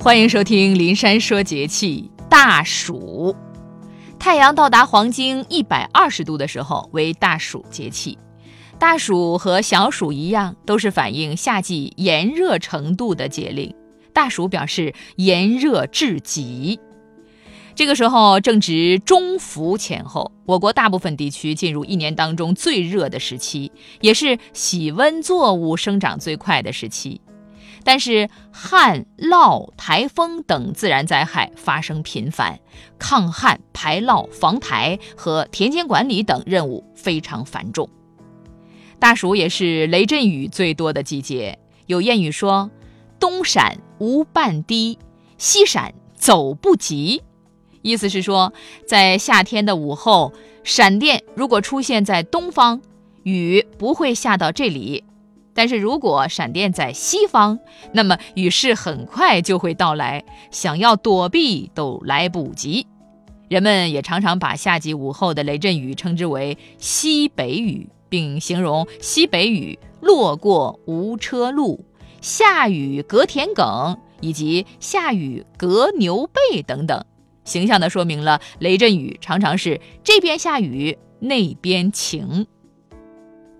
欢迎收听《林山说节气》。大暑，太阳到达黄经一百二十度的时候为大暑节气。大暑和小暑一样，都是反映夏季炎热程度的节令。大暑表示炎热至极。这个时候正值中伏前后，我国大部分地区进入一年当中最热的时期，也是喜温作物生长最快的时期。但是旱涝、台风等自然灾害发生频繁，抗旱、排涝、防台和田间管理等任务非常繁重。大暑也是雷阵雨最多的季节。有谚语说：“东闪无半滴，西闪走不及。”意思是说，在夏天的午后，闪电如果出现在东方，雨不会下到这里；但是如果闪电在西方，那么雨势很快就会到来，想要躲避都来不及。人们也常常把夏季午后的雷阵雨称之为“西北雨”，并形容西北雨落过无车路、下雨隔田埂以及下雨隔牛背等等。形象地说明了雷阵雨常常是这边下雨那边晴。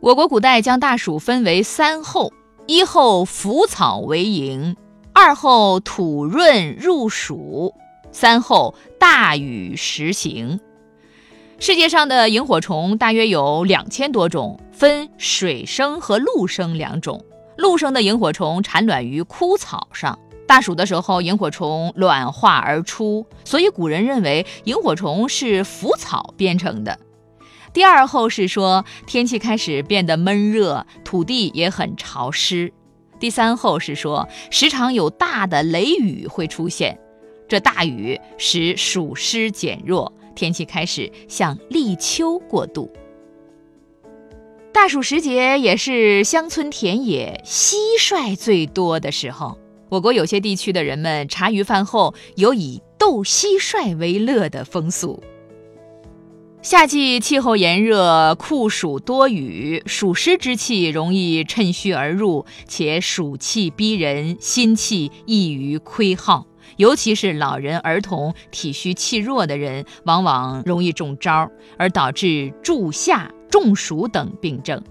我国古代将大暑分为三候：一候腐草为萤，二候土润入暑，三候大雨时行。世界上的萤火虫大约有两千多种，分水生和陆生两种。陆生的萤火虫产卵于枯草上。大暑的时候，萤火虫卵化而出，所以古人认为萤火虫是腐草编成的。第二候是说天气开始变得闷热，土地也很潮湿。第三候是说时常有大的雷雨会出现，这大雨使暑湿减弱，天气开始向立秋过渡。大暑时节也是乡村田野蟋蟀最多的时候。我国有些地区的人们茶余饭后有以斗蟋蟀为乐的风俗。夏季气候炎热，酷暑多雨，暑湿之气容易趁虚而入，且暑气逼人，心气易于亏耗，尤其是老人、儿童、体虚气弱的人，往往容易中招，而导致住夏、中暑等病症。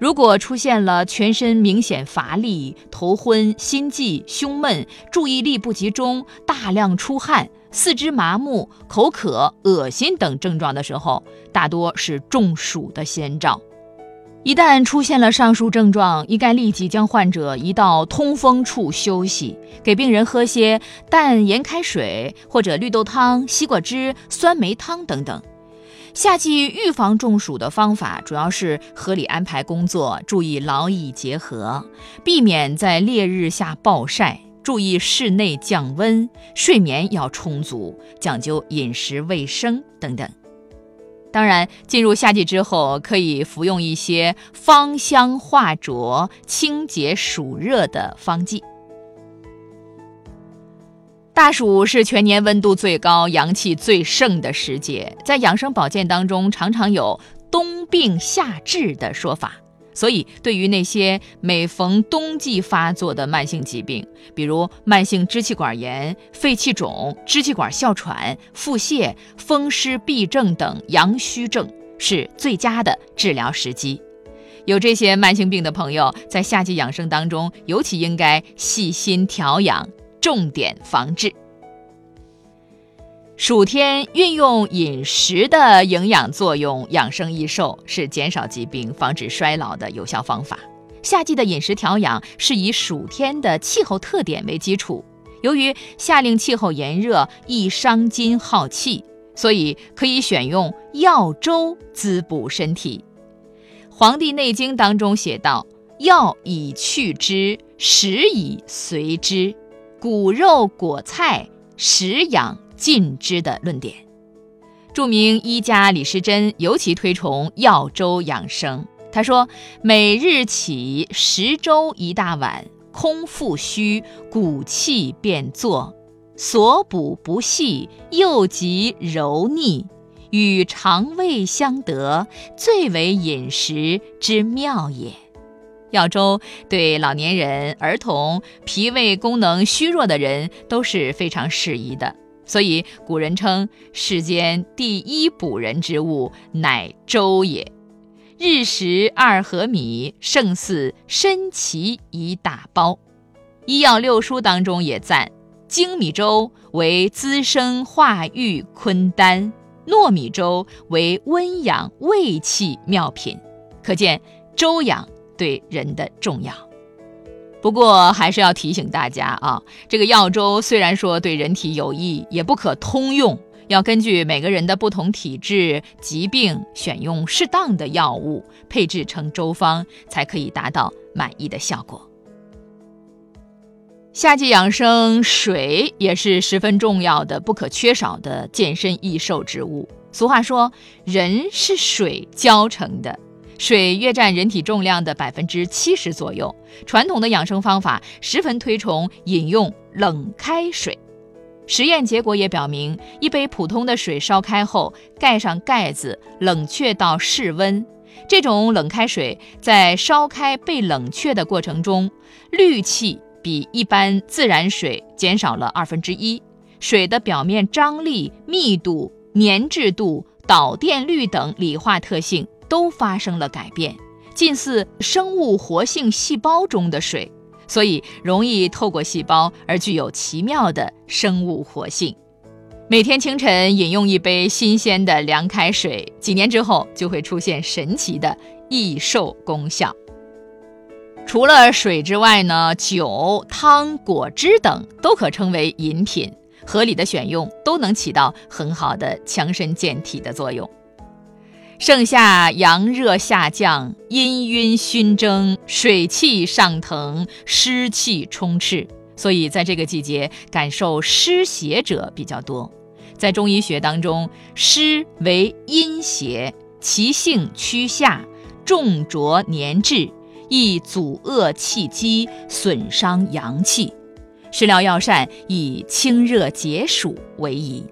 如果出现了全身明显乏力、头昏、心悸、胸闷、注意力不集中、大量出汗、四肢麻木、口渴、恶心等症状的时候，大多是中暑的先兆。一旦出现了上述症状，应该立即将患者移到通风处休息，给病人喝些淡盐开水或者绿豆汤、西瓜汁、酸梅汤等等。夏季预防中暑的方法主要是合理安排工作，注意劳逸结合，避免在烈日下暴晒，注意室内降温，睡眠要充足，讲究饮食卫生等等。当然，进入夏季之后，可以服用一些芳香化浊、清洁暑热的方剂。大暑是全年温度最高、阳气最盛的时节，在养生保健当中，常常有“冬病夏治”的说法。所以，对于那些每逢冬季发作的慢性疾病，比如慢性支气管炎、肺气肿、支气管哮喘、腹泻、风湿痹症等阳虚症，是最佳的治疗时机。有这些慢性病的朋友，在夏季养生当中，尤其应该细心调养。重点防治。暑天运用饮食的营养作用养生益寿，是减少疾病、防止衰老的有效方法。夏季的饮食调养是以暑天的气候特点为基础。由于夏令气候炎热，易伤筋耗气，所以可以选用药粥滋补身体。《黄帝内经》当中写道：“药以去之，食以随之。”骨肉果菜食养尽知的论点，著名医家李时珍尤其推崇药粥养生。他说：“每日起食粥一大碗，空腹虚，骨气便作，所补不细，又极柔腻，与肠胃相得，最为饮食之妙也。”药粥对老年人、儿童、脾胃功能虚弱的人都是非常适宜的。所以古人称世间第一补人之物乃粥也。日食二合米，胜似参芪一大包。医药六书当中也赞精米粥为滋生化育坤丹，糯米粥为温养胃气妙品。可见粥养对人的重要。不过还是要提醒大家啊，这个药粥虽然说对人体有益，也不可通用，要根据每个人的不同体质、疾病，选用适当的药物，配制成粥方，才可以达到满意的效果。夏季养生，水也是十分重要的、不可缺少的健身益寿之物。俗话说，人是水浇成的。水约占人体重量的百分之七十左右。传统的养生方法十分推崇饮用冷开水。实验结果也表明，一杯普通的水烧开后，盖上盖子，冷却到室温。这种冷开水在烧开被冷却的过程中，氯气比一般自然水减少了二分之一，水的表面张力、密度、粘滞度、导电率等理化特性。都发生了改变，近似生物活性细胞中的水，所以容易透过细胞而具有奇妙的生物活性。每天清晨饮用一杯新鲜的凉开水，几年之后就会出现神奇的益寿功效。除了水之外呢，酒、汤、果汁等都可称为饮品，合理的选用都能起到很好的强身健体的作用。盛夏阳热下降，阴晕熏蒸，水气上腾，湿气充斥，所以在这个季节感受湿邪者比较多。在中医学当中，湿为阴邪，其性趋下，重浊粘滞，易阻遏气机，损伤阳气。食疗药膳以清热解暑为宜。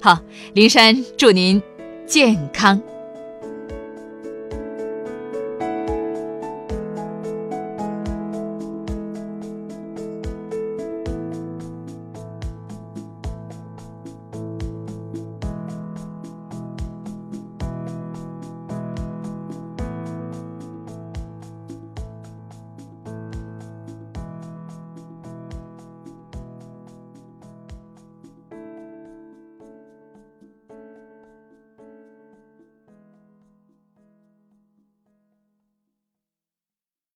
好，林山祝您。健康。